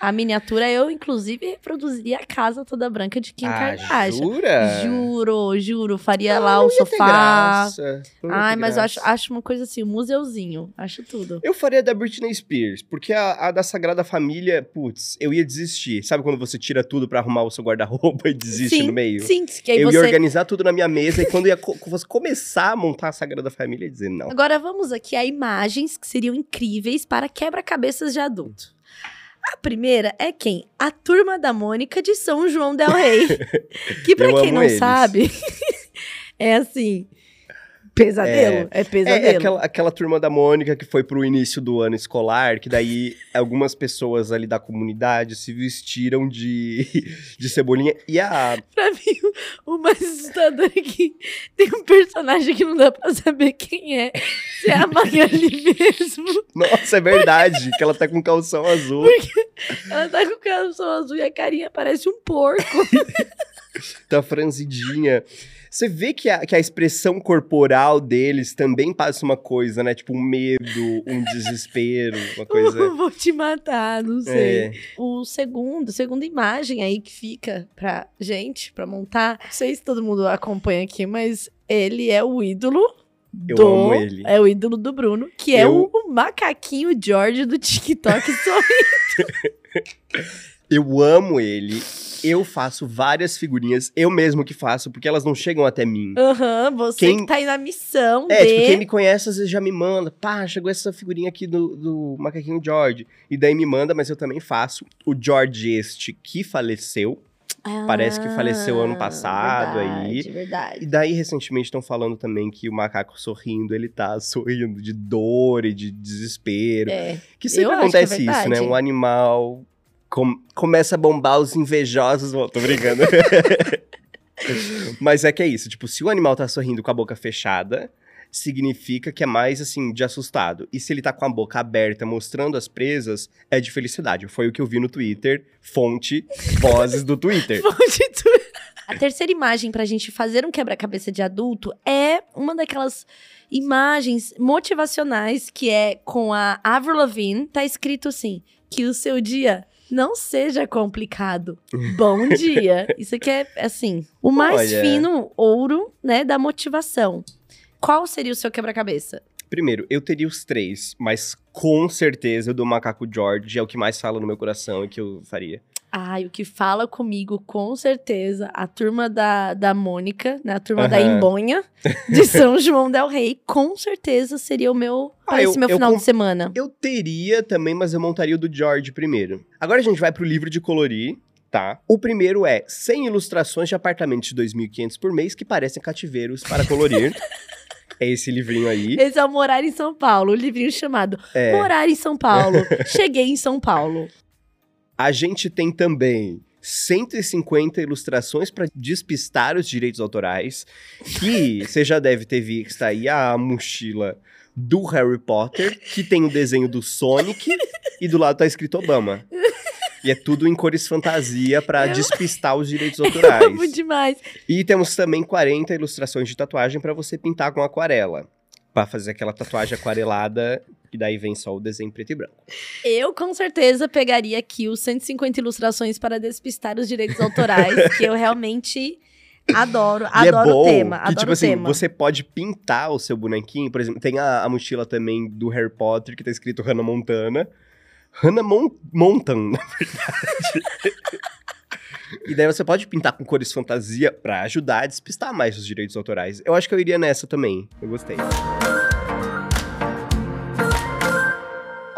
a miniatura, eu, inclusive, reproduziria a casa toda branca de Kim ah, Kardashian. jura? Juro, juro. Faria lá Ah, o ia ter sofá. graça, Ai, mas eu acho, graça. acho uma coisa assim, um museuzinho. Acho tudo. Eu faria da Britney Spears, porque a, a da Sagrada Família, putz, eu ia desistir. Sabe quando você tira tudo pra arrumar o seu guarda-roupa e desiste sim, no meio? sim. Que aí eu você... ia organizar tudo na minha mesa e quando ia co- você começar a montar a Sagrada Família, ia dizer não. Agora vamos aqui a imagens que seriam incríveis para quebra-cabeças de adulto. A primeira é quem? A turma da Mônica de São João del Rei. que pra Eu quem não eles. sabe, é assim, pesadelo, é, É, pesadelo. é aquela, aquela turma da Mônica que foi pro início do ano escolar, que daí algumas pessoas ali da comunidade se vestiram de, de cebolinha. E a. Pra mim, o mais assustador é que tem um personagem que não dá pra saber quem é. Se é a Magali mesmo. Nossa, é verdade, que ela tá com calção azul. Ela tá com calção azul e a carinha parece um porco. tá franzidinha. Você vê que a, que a expressão corporal deles também passa uma coisa, né? Tipo um medo, um desespero, uma coisa. Vou te matar, não sei. É. O segundo, segunda imagem aí que fica pra gente, pra montar. Não sei se todo mundo acompanha aqui, mas ele é o ídolo Eu do... amo ele. É o ídolo do Bruno, que é Eu- o macaquinho George do TikTok sorrindo. Eu amo ele. Eu faço várias figurinhas, eu mesmo que faço, porque elas não chegam até mim. Aham, você Quem- que tá aí na missão É, de... tipo, quem me conhece às vezes já me manda. Pá, chegou essa figurinha aqui do, do macaquinho George. E daí me manda, mas eu também faço. O George este que faleceu. Parece que faleceu ano Ah, passado aí. verdade, Verdade. E daí, recentemente, estão falando também que o macaco sorrindo, ele tá sorrindo de dor e de desespero. É. Que sempre é acontece isso, né? verdade. Um animal com- começa a bombar os invejosos. Bom, tô brincando. Mas é que é isso. Tipo, se o animal tá sorrindo com a boca fechada, significa que é mais, assim, de assustado. E se ele tá com a boca aberta, mostrando as presas, é de felicidade. Foi o que eu vi no Twitter. Fonte, vozes do Twitter. A terceira imagem pra gente fazer um quebra-cabeça de adulto é uma daquelas imagens motivacionais que é com a Avril Lavigne. Tá escrito assim: que o seu dia não seja complicado. Bom dia. Isso aqui é, assim, o mais Olha. fino ouro, né, da motivação. Qual seria o seu quebra-cabeça? Primeiro, eu teria os três, mas com certeza o do macaco George é o que mais fala no meu coração e que eu faria. Ai, o que fala comigo, com certeza, a turma da, da Mônica, né? A turma da Aham. Embonha, de São João del Rei, com certeza seria o meu, Ah, eu- esse meu eu final com- de semana. Eu teria também, mas eu montaria o do George primeiro. Agora a gente vai pro livro de colorir, tá? O primeiro é 100 ilustrações de apartamentos de 2.500 por mês que parecem cativeiros para colorir. é esse livrinho aí. Esse é o Morar em São Paulo, o livrinho chamado É. Morar em São Paulo. Cheguei em São Paulo. A gente tem também 150 ilustrações para despistar os direitos autorais. Que você já deve ter visto aí a mochila do Harry Potter, que tem o desenho do Sonic e do lado tá escrito Obama. E é tudo em cores fantasia para despistar os direitos Amo autorais. demais. E temos também 40 ilustrações de tatuagem para você pintar com aquarela. Pra fazer aquela tatuagem aquarelada, e daí vem só o desenho preto e branco. Eu, com certeza, pegaria aqui os 150 ilustrações para despistar os direitos autorais, que eu realmente adoro. E adoro é bom o tema. que, adoro tipo o assim, tema. você pode pintar o seu bonequinho. Por exemplo, tem a, a mochila também do Harry Potter, que tá escrito Hannah Montana. Hannah Mon Montana, na verdade. E daí você pode pintar com cores fantasia pra ajudar a despistar mais os direitos autorais. Eu acho que eu iria nessa também. Eu gostei.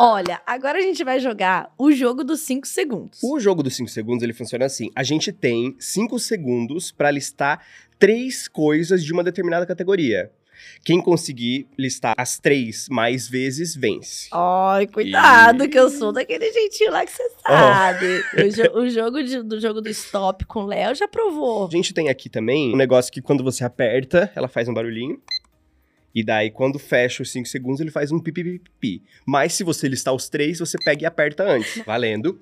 Olha, agora a gente vai jogar o jogo dos 5 segundos. O jogo dos 5 segundos, ele funciona assim. A gente tem 5 segundos pra listar três coisas de uma determinada categoria. Quem conseguir listar as três mais vezes, vence. Ai, cuidado, E- que eu sou daquele jeitinho lá que você sabe. O, jo- o jogo de- do jogo do stop com o Léo já provou. A gente tem aqui também um negócio que quando você aperta, ela faz um barulhinho. E daí, quando fecha os 5 segundos, ele faz um pipipipi. Mas se você listar os três, você pega e aperta antes. Valendo.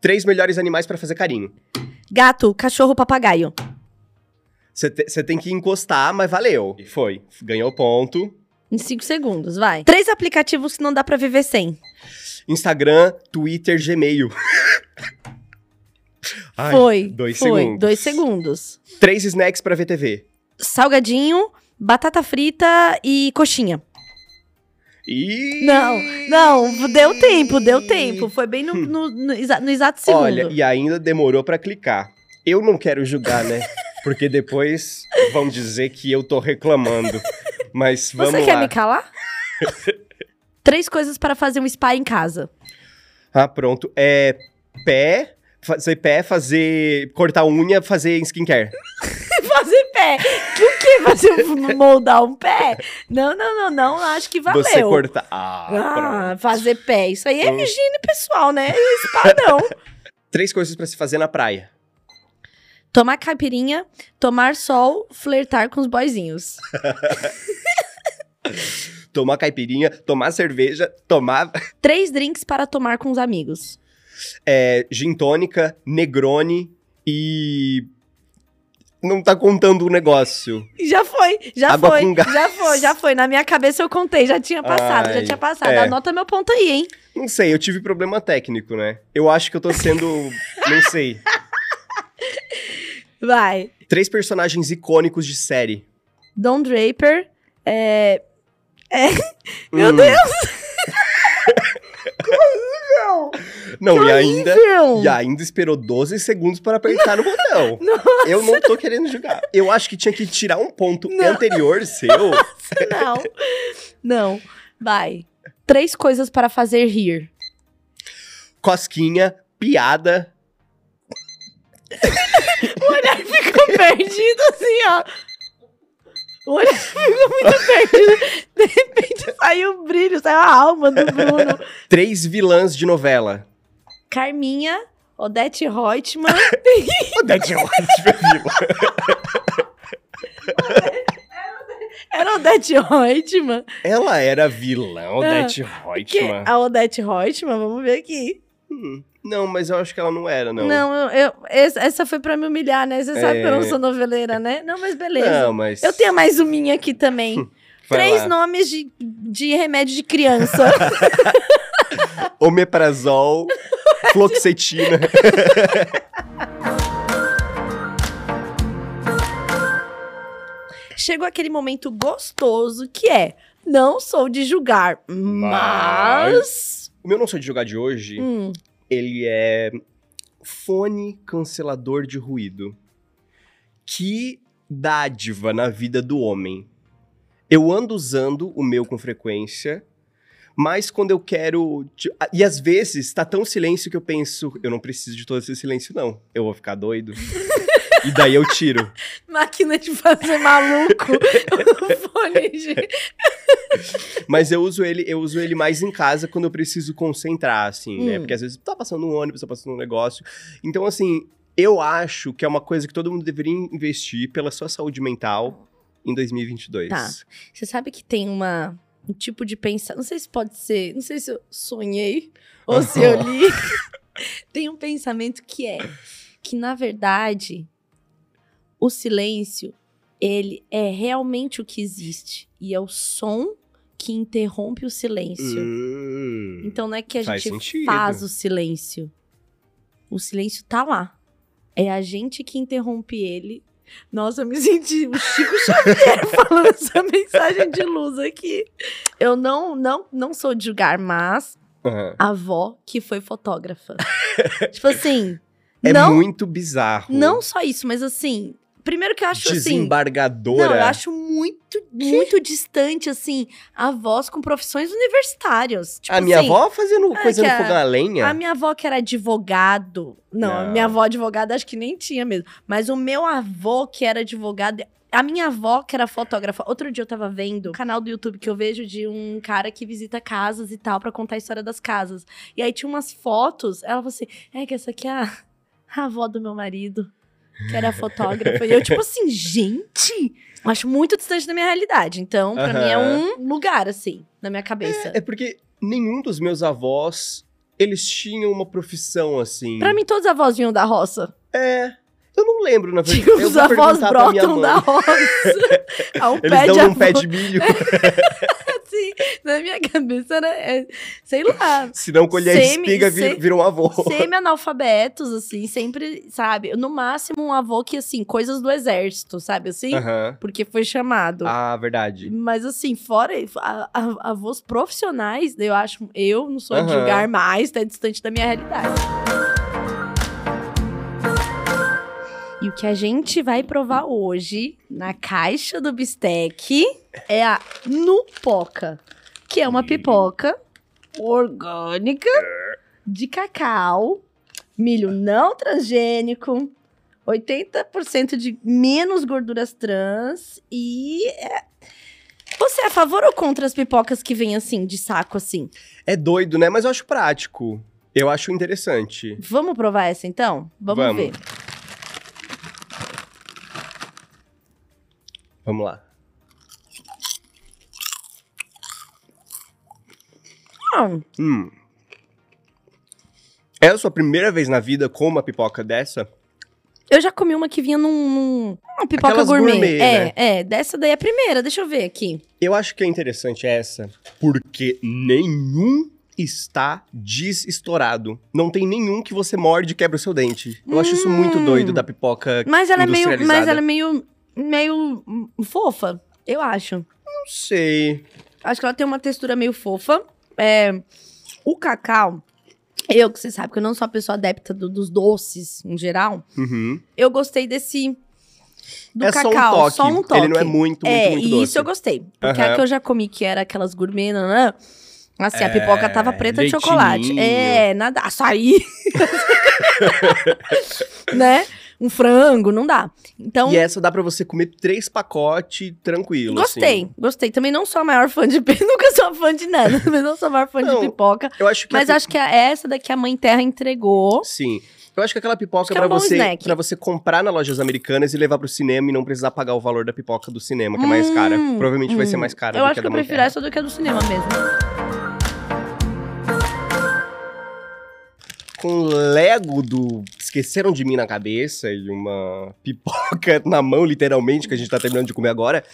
Três melhores animais pra fazer carinho. Gato, cachorro, papagaio. Você te- tem que encostar, mas valeu. E foi. Ganhou ponto. Em 5 segundos, vai. Três aplicativos que não dá pra viver sem. Instagram, Twitter, Gmail. Ai, foi. dois foi. segundos. Dois segundos. Três snacks pra ver TV. Salgadinho, batata frita e coxinha. E... Não, não, deu tempo, deu tempo. Foi bem no, no- no no exato segundo. Olha, e ainda demorou pra clicar. Eu não quero julgar, né? Porque depois vão dizer que eu tô reclamando. Mas vamos Você quer lá. me calar? Três coisas para fazer um spa em casa. Ah, pronto. É pé, fazer pé, fazer cortar unha, fazer skincare. fazer pé. O que? Fazer moldar um pé? Não, não, não, não. Acho que valeu. Você cortar. Ah, Ah, fazer pé. Isso aí é Hum. higiene pessoal, né? Spa não. Três coisas pra se fazer na praia. Tomar caipirinha, tomar sol, flertar com os boyzinhos. Tomar caipirinha, tomar cerveja, tomar Três drinks para tomar com os amigos. é, gin tônica, negrone e não tá contando o negócio. Já foi, já Água foi, já foi, já foi. Na minha cabeça eu contei, já tinha passado, já Ai, tinha passado. é. Anota meu ponto aí, hein? Não sei, eu tive problema técnico, né? Eu acho que eu tô sendo, não sei, Vai. três personagens icônicos de série. Don Draper, é... Meu Hum. Deus! Não, e ainda Horrível! e ainda esperou 12 segundos para apertar no botão. Eu não tô querendo jogar. Eu acho que tinha que tirar um ponto Não. anterior seu. Não, não. Vai. Três coisas para fazer rir. Cosquinha, piada perdido assim, ó. O olho ficou muito perdido. De repente saiu o brilho, saiu a alma do Bruno. Três vilãs de novela. Carminha, Odete Reutemann. Odete Reutemann é vilã. Era Odete Reutemann. Ela era vilã, Odete Que Reutemann. a Odete Reutemann, vamos ver aqui. Hum, Não, mas eu acho que ela não era, não. Não, eu, eu- essa foi pra me humilhar, né? Você sabe que eu não É. sou noveleira, né? Não, mas beleza. Não, mas... Eu tenho mais uma aqui também. Vai Três lá. nomes de, de remédio de criança. Omeprazol, fluoxetina. Chegou aquele momento gostoso que é: não sou de julgar, mas. O meu não sou de jogar de hoje, Hum, ele é fone cancelador de ruído. Que dádiva na vida do homem. Eu ando usando o meu com frequência, mas quando eu quero. E às vezes tá tão silêncio que eu penso, eu não preciso de todo esse silêncio, não. Eu vou ficar doido. e daí eu tiro. máquina de fazer maluco. o fone de... Mas eu uso ele, eu uso ele mais em casa quando eu preciso concentrar, assim, né? Hum. Porque às vezes tá passando um ônibus, tá passando um negócio. Então, assim, eu acho que é uma coisa que todo mundo deveria investir pela sua saúde mental em 2022. Tá. Você sabe que tem uma, um tipo de pensamento. Não sei se pode ser. Não sei se eu sonhei ou se eu li. tem um pensamento que é que, na verdade, o silêncio, ele é realmente o que existe. E é o som que interrompe o silêncio. Hum. Então não é que a Faz gente sentido. faz o silêncio. O silêncio tá lá. É a gente que interrompe ele. Nossa, eu me senti o Chico Xavier falando essa mensagem de luz aqui. Eu não, não, não sou de julgar, mas Aham. a avó que foi fotógrafa. tipo assim, É não, muito bizarro. não só isso, mas assim, primeiro que eu acho assim, Desembargadora. não, eu acho muito, muito distante, assim, avós com profissões universitárias. Tipo a minha assim, avó fazendo é coisa no a- fogão a lenha. A minha avó, que era advogado. Não, a Não. minha avó advogada acho que nem tinha mesmo. Mas o meu avô, que era advogado. A minha avó, que era fotógrafa. Outro dia eu tava vendo um canal do YouTube que eu vejo de um cara que visita casas e tal, pra contar a história das casas. E aí tinha umas fotos. Ela falou assim: é que essa aqui é a, a avó do meu marido, que era fotógrafa. e eu, tipo assim, gente. Acho muito distante da minha realidade. Então, pra mim é um lugar, assim, na minha cabeça. É porque nenhum dos meus avós, eles tinham uma profissão assim. Pra mim, todos os avós vinham da roça. É. Eu não lembro, na verdade. Eu os avós brotam da roça. a um Eles pé de dão um avô, pé de milho. assim, na minha cabeça era, é, sei lá, Se não colher Semi- espiga, vira, vira um avô. semi-analfabetos, assim, sempre, sabe? No máximo um avô que, assim, coisas do exército, sabe, assim? Aham. Porque foi chamado. Ah, verdade. Mas assim, fora a, a- avós profissionais, eu acho, eu não sou de Aham. julgar mais, tá distante da minha realidade. E o que a gente vai provar hoje, na caixa do bistec, é a Nupoca, que é uma pipoca orgânica de cacau, milho não transgênico, 80% de menos gorduras trans e é- você é a favor ou contra as pipocas que vêm assim, de saco assim? É doido, né? Mas eu acho prático. Eu acho interessante. Vamos provar essa então? Vamos, Vamos. ver. Vamos lá. Hum. É a sua primeira vez na vida com uma pipoca dessa? eu já comi uma que vinha num, num- uma pipoca Aquelas gourmet. gourmet, é, né? é, dessa daí é a primeira, deixa eu ver aqui. Eu acho que é interessante essa, porque nenhum está desestourado. Não tem nenhum que você morde e quebra o seu dente. Eu acho isso muito Hum. doido da pipoca. Mas ela é meio, mas ela é meio meio fofa, eu acho. Não sei. Acho que ela tem uma textura meio fofa. É, o cacau, eu que você sabe que eu não sou uma pessoa adepta do- dos doces em geral, Uhum. eu gostei desse do é só um cacau, toque. só um toque. Ele não é muito, muito, é, muito e doce. isso eu gostei. Porque a Aham. que eu já comi, que era aquelas gourmet, né? Assim, a pipoca É, tava preta de leitinho. chocolate. É, nada. Açaí. né? Um frango, não dá. Então, E essa dá pra você comer três pacotes tranquilo. gostei, assim. gostei. Também não sou a maior fã de nunca sou fã de nada, também não sou a maior fã Não, de pipoca. Eu acho que Mas a acho que é essa daqui a Mãe Terra entregou. Sim. Eu acho que aquela pipoca é pra um você, pra você comprar nas lojas americanas e levar pro cinema e não precisar pagar o valor da pipoca do cinema, que é mais cara. Hum, Provavelmente vai ser hum. mais cara Eu do acho que a eu prefiro Terra. essa do que a do cinema mesmo. Com Lego do Esqueceram de Mim na cabeça e uma pipoca na mão, literalmente, que a gente tá terminando de comer agora,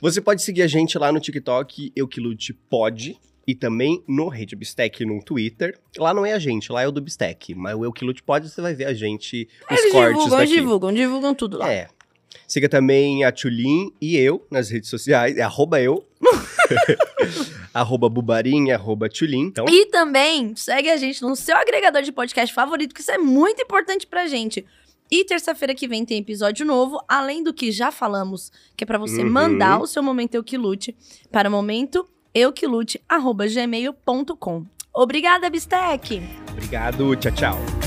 você pode seguir a gente lá no TikTok, Eu Que Lute Pode. E também no Rede Bistec no Twitter. Lá não é a gente, lá é o do Bistec. Mas o Eu Que Lute Pode, você vai ver a gente, os Eles cortes divulgam, daqui. divulgam, divulgam tudo lá. É. Siga também a Tulin e eu nas redes sociais. É arroba eu. arroba bubarim, arroba Tulin. Então, E também segue a gente no seu agregador de podcast favorito, que isso é muito importante pra gente. E terça-feira que vem tem episódio novo, além do que já falamos, que é pra você Uhum. mandar o seu momento eu que lute para momento euquilute@gmail.com. Obrigada, Bistec. obrigado. Tchau, tchau.